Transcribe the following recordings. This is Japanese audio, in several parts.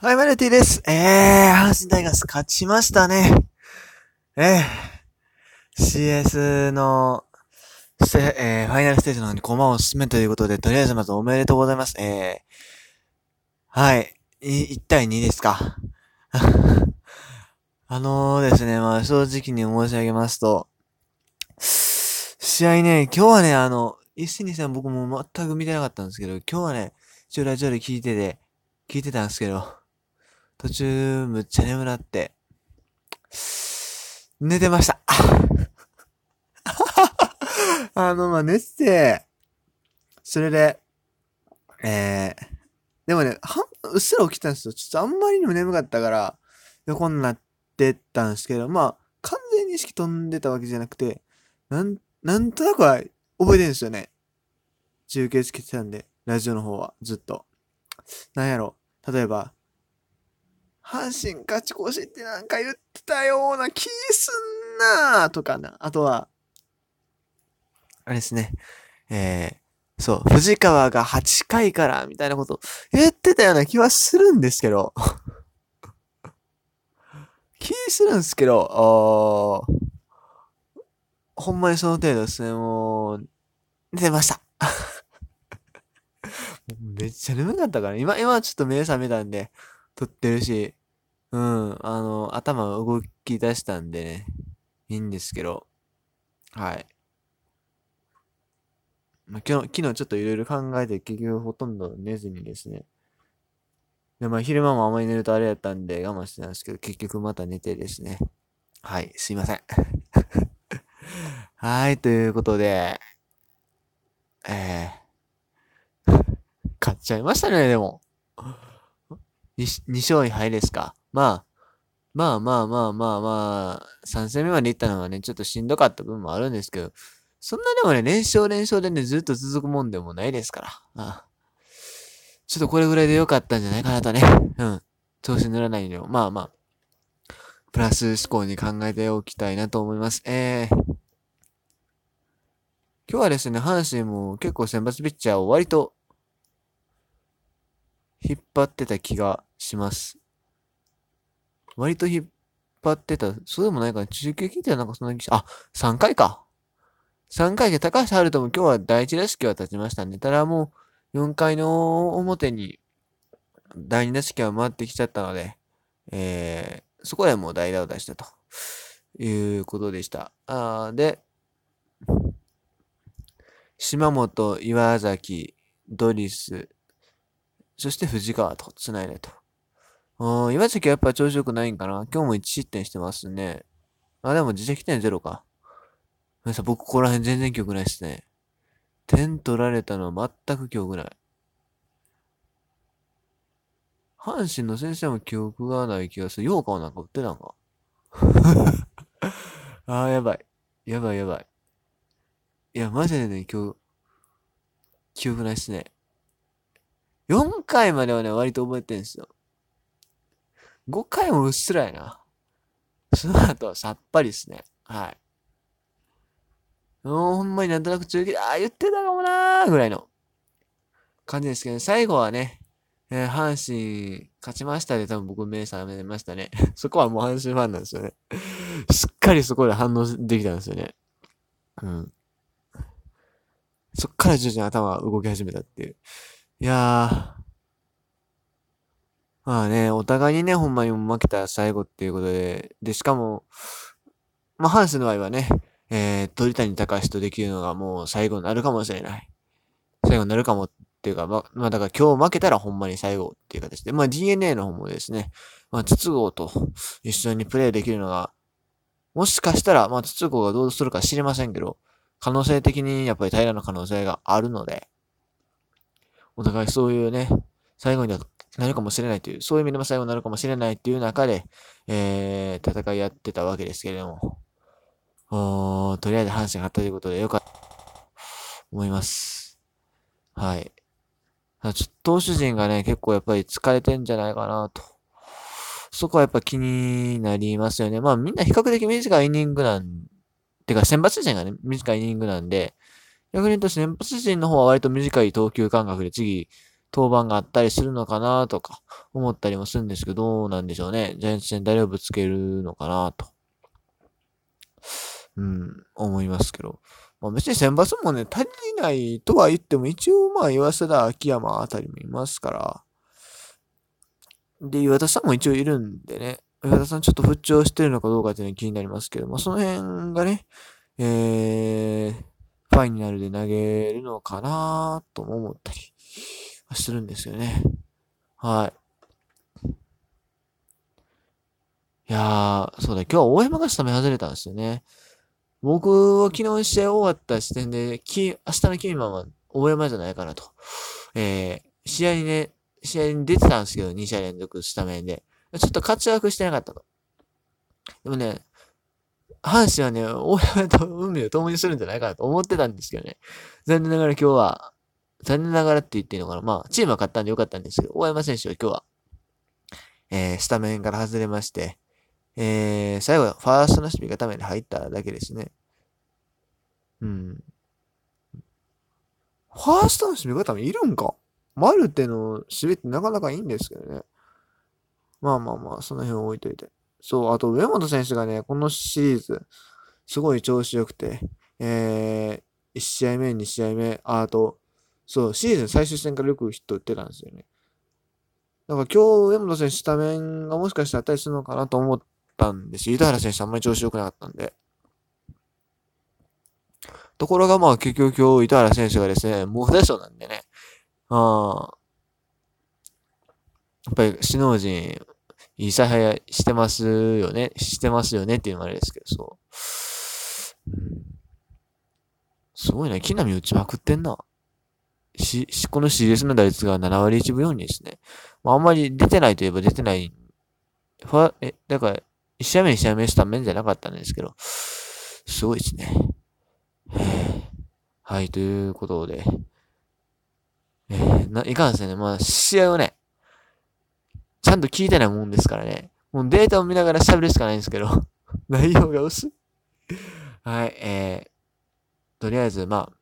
はい、マルティです。えー、阪神タイガース勝ちましたね。えー、CS の、せえー、ファイナルステージの方に駒を進めということで、とりあえずまずおめでとうございます。えー、はい、い1対2ですか。あのーですね、まあ正直に申し上げますと、試合ね、今日はね、あの、一戦二戦僕も全く見てなかったんですけど、今日はね、一応ラジオで聞いてて、聞いてたんですけど、途中、むっちゃ眠なって、寝てました。あの、まあ、寝てて、それで、えー、でもね、はん、うっすら起きたんですよ。ちょっとあんまりにも眠かったから、横になってたんですけど、まあ、完全に意識飛んでたわけじゃなくて、なん、なんとなくは覚えてるんですよね。中継つけてたんで、ラジオの方は、ずっと。なんやろ、例えば、阪神勝ち越しってなんか言ってたような気すんなーとかな。あとは、あれですね。えー、そう、藤川が8回からみたいなこと言ってたような気はするんですけど、気するんですけど、あほんまにその程度ですね、もう、寝てました。めっちゃ眠かったから、今、今はちょっと目覚めたんで、撮ってるし、うん、あの、頭動き出したんでね、いいんですけど、はい。まあ、昨日、昨日ちょっといろいろ考えて結局ほとんど寝ずにですね。で、まあ昼間もあまり寝るとあれやったんで我慢してたんですけど、結局また寝てですね。はい、すいません。はい、ということで、えー、買っちゃいましたね、でも。2, 2勝1敗ですか？まあ、まあまあまあまあまあ、3戦目まで行ったのはね、ちょっとしんどかった部分もあるんですけど、そんなでもね、連勝連勝でね、ずっと続くもんでもないですから。ああちょっとこれぐらいで良かったんじゃないかなとね。うん。調子乗らないように。まあまあ、プラス思考に考えておきたいなと思います。えー、今日はですね、阪神も結構選抜ピッチャーを割と引っ張ってた気がします。割と引っ張ってた。そうでもないかな。中継聞いてなんかそんな気あ、3回か。3回で高橋遥人も今日は第1打席は立ちましたね。ただもう4回の表に第2打席は回ってきちゃったので、えー、そこでもう代打を出したということでした。あーで、島本、岩崎、ドリス、そして藤川と繋いでと。あ岩崎はやっぱ調子良くないんかな？今日も1失点してますね。あ、でも自責点ゼロか。ごめん、僕ここら辺全然記憶ないですね。点取られたのは全く記憶ない。阪神の先生も記憶がない気がする。ようかはなんか売ってたんか？あー、やばい。やばいやばい。いや、マジでね、今日、記憶ないっすね。4回まではね、割と覚えてるんですよ。5回もうっすらやな。その後はさっぱりっすね。はい。もうほんまになんとなく中継で、ああ、言ってたかもなーぐらいの感じですけど、ね、最後はね、えー、阪神勝ちましたで多分僕目覚めましたね。そこはもう阪神ファンなんですよね。しっかりそこで反応できたんですよね。うん。そっから徐々に頭が動き始めたっていう。いやー。まあね、お互いにね、ほんまに負けたら最後っていうことで、で、しかも、まあ、阪神の場合はね、えー、鳥谷隆とできるのがもう最後になるかもしれない。最後になるかもっていうか、ま、まあ、だから今日負けたらほんまに最後っていう形で、まあ、DNA の方もですね、まあ、筒香と一緒にプレイできるのが、もしかしたら、まあ、筒香がどうするか知りませんけど、可能性的にやっぱり平らな可能性があるので、お互いそういうね、最後になるかもしれないという、そういう意味でも最後になるかもしれないっていう中で、えー、戦いやってたわけですけれども、おーとりあえず阪神勝ったということでよかったと思います。はい。ちょっと投手陣がね、結構やっぱり疲れてんじゃないかなと。そこはやっぱ気になりますよね。まあみんな比較的短いイニングなん、てか選抜陣がね、短いイニングなんで、逆に言うと先発陣の方は割と短い投球間隔で次、登板があったりするのかなとか思ったりもするんですけど、どうなんでしょうね。ジャイアンツ戦誰をぶつけるのかなと。うん、思いますけど。まあ別に選抜もね、足りないとは言っても、一応まあ岩貞、秋山あたりもいますから。で、岩田さんも一応いるんでね。岩田さんちょっと復調してるのかどうかっていうのは気になりますけど、まあその辺がね、えー、ファイナルで投げるのかなとも思ったりするんですよね。はい。いやー、そうだ、今日は大山がスタメン外れたんですよね。僕は昨日試合終わった時点で、き、明日のキーマンは大山じゃないかなと。えー、試合にね、試合に出てたんですけど、2試合連続スタメンで。ちょっと活躍してなかったと。でもね、阪神はね、大山と運命を共にするんじゃないかなと思ってたんですけどね。残念ながら今日は、残念ながらって言っていいのかな？まあ、チームは勝ったんでよかったんですけど、大山選手は今日は、えー、スタメンから外れまして、えー、最後はファーストの守備固めに入っただけですね。うん。ファーストの守備固めいるんか？マルテの守備ってなかなかいいんですけどね。まあまあまあ、その辺置いといて。そう、あと上本選手がね、このシリーズ、すごい調子良くて、えー、1試合目、2試合目、あと、そう、シーズン最終戦からよくヒット打ってたんですよね。だから今日、上本選手スタメンがもしかしたらあったりするのかなと思ったんですよ。板原選手あんまり調子良くなかったんで。ところがまあ結局今日、板原選手がですね、猛打賞なんでね。ああ。やっぱり首脳陣、いい采配してますよね。してますよねっていうのもあれですけど、そう。すごいね。木並打ちまくってんな。し、この CS の打率が7割1分4厘ですね。まあ、あんまり出てないといえば出てない。ファ、え、だから、1試合目、2試合目スタメンじゃなかったんですけど、すごいですね。はい、ということで、えー、な、いかんですね。まあ、試合をね、ちゃんと聞いてないもんですからね。もうデータを見ながら喋るしかないんですけど、内容が薄い。はい、えー、とりあえず、まあ、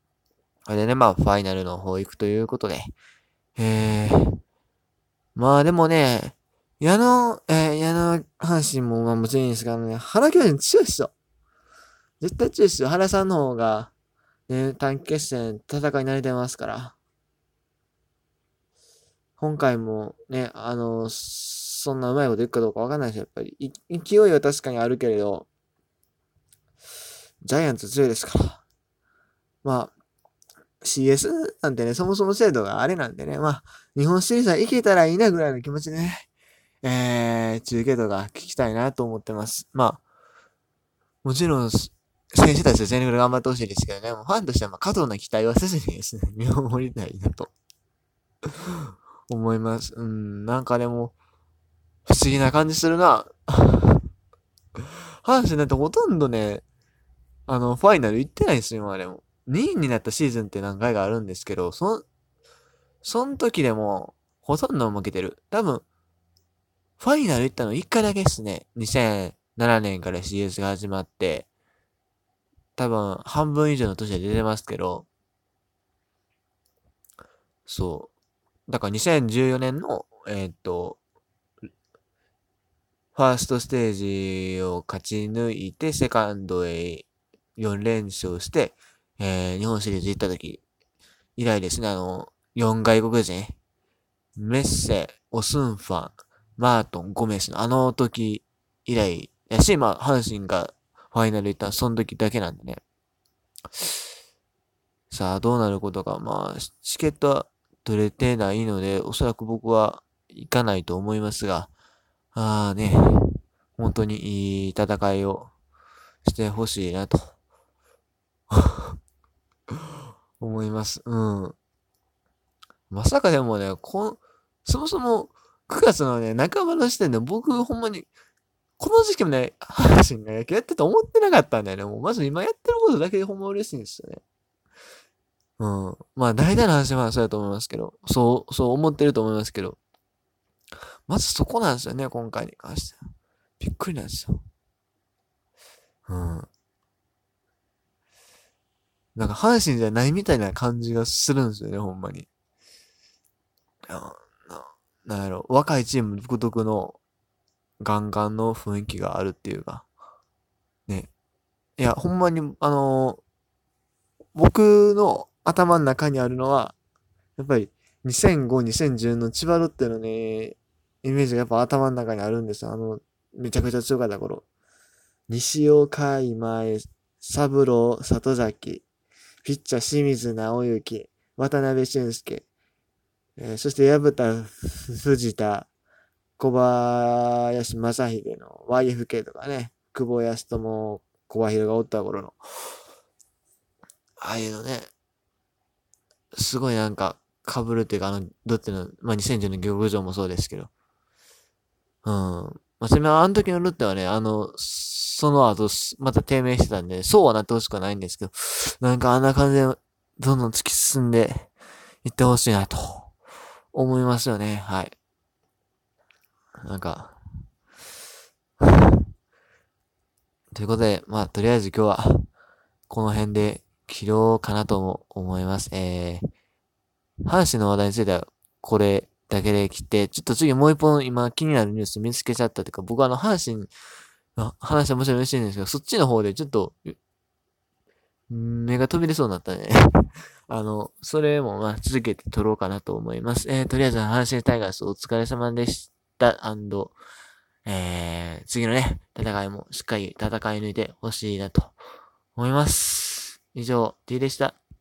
あれでね、まあ、ファイナルの方行くということで。えー、まあでもね、矢野、えー、矢野阪神もまあもちろんいいんですがね、原巨人強いっしょ。絶対強いっしょ。原さんの方が、ね、短期決戦戦い慣れてますから。今回もね、あの、そんなうまいこといくかどうかわかんないですよ、やっぱり。勢いは確かにあるけれど、ジャイアンツ強いですから。まあ、CS なんてね、そもそも制度があれなんでね、まあ、日本シリーズは行けたらいいなぐらいの気持ちでね、えー、中継とか聞きたいなと思ってます。まあ、もちろん、選手たちは全力で頑張ってほしいですけどね、もうファンとしてはま過度な期待はせずにですね、見守りたいなと 思います。うん、なんかでも、不思議な感じするな。阪神なんてほとんどね、あの、ファイナル行ってないですよ、今までも。2位になったシーズンって何回かあるんですけど、そ、その時でも、ほとんど負けてる。多分、ファイナル行ったの1回だけですね。2007年から CS が始まって、多分、半分以上の年で出てますけど、そう。だから2014年の、えー、っと、ファーストステージを勝ち抜いて、セカンドへ4連勝して、えー、日本シリーズ行った時以来ですね、あの、4外国人、メッセ、オスンファン、マートン、ゴメスのあの時以来やし、まあ、阪神がファイナル行ったその時だけなんでね。さあ、どうなることか。まあ、チケットは取れてないので、おそらく僕は行かないと思いますが、ああね、本当にいい戦いをしてほしいなと 思います。うん。まさかでもね、こん、そもそも9月のね、半ばの時点で僕ほんまに、この時期もね、阪神が野球やってて思ってなかったんだよね。もうまず今やってることだけでほんま嬉しいんですよね。うん。まあ大体の話はそうだと思いますけど、そう、そう思ってると思いますけど、まずそこなんですよね、今回に関しては。びっくりなんですよ。うん。なんか阪神じゃないみたいな感じがするんですよね、ほんまに。な、なんやろ、若いチーム独特のガンガンの雰囲気があるっていうか、ね。いや、ほんまに、あの僕の頭の中にあるのは、やっぱり2005、2010の千葉ロッテのね、イメージがやっぱ頭の中にあるんですよ。あの、めちゃくちゃ強かった頃。西岡今江、三郎、里崎、ピッチャー清水直之、渡辺俊介、えー、そして矢蓋藤田、小林正秀の YFK とかね、久保康友、小林がおった頃の、ああいうのね、すごいなんか、被るっていうか、あの、どっての、まあ、2010の漁場もそうですけど。うん。まあ、それはあの時のルッテはね、あの、その後、また低迷してたんで、そうはなってほしくはないんですけど、なんかあんな感じで、どんどん突き進んでいってほしいなと、思いますよね。はい。なんか、ということで、まあ、とりあえず今日は、この辺で切ろうかなとも思います。えー、阪神の話題については、これだけで切って、ちょっと次もう一本今気になるニュース見つけちゃったというか、僕はあの、阪神の話はもちろん嬉しいんですけど、そっちの方でちょっと、目が飛び出そうになったね。あの、それもまあ続けて撮ろうかなと思います。えー、とりあえず阪神タイガースお疲れ様でした。アンドえー、次のね、戦いもしっかり戦い抜いてほしいなと思います。以上、T でした。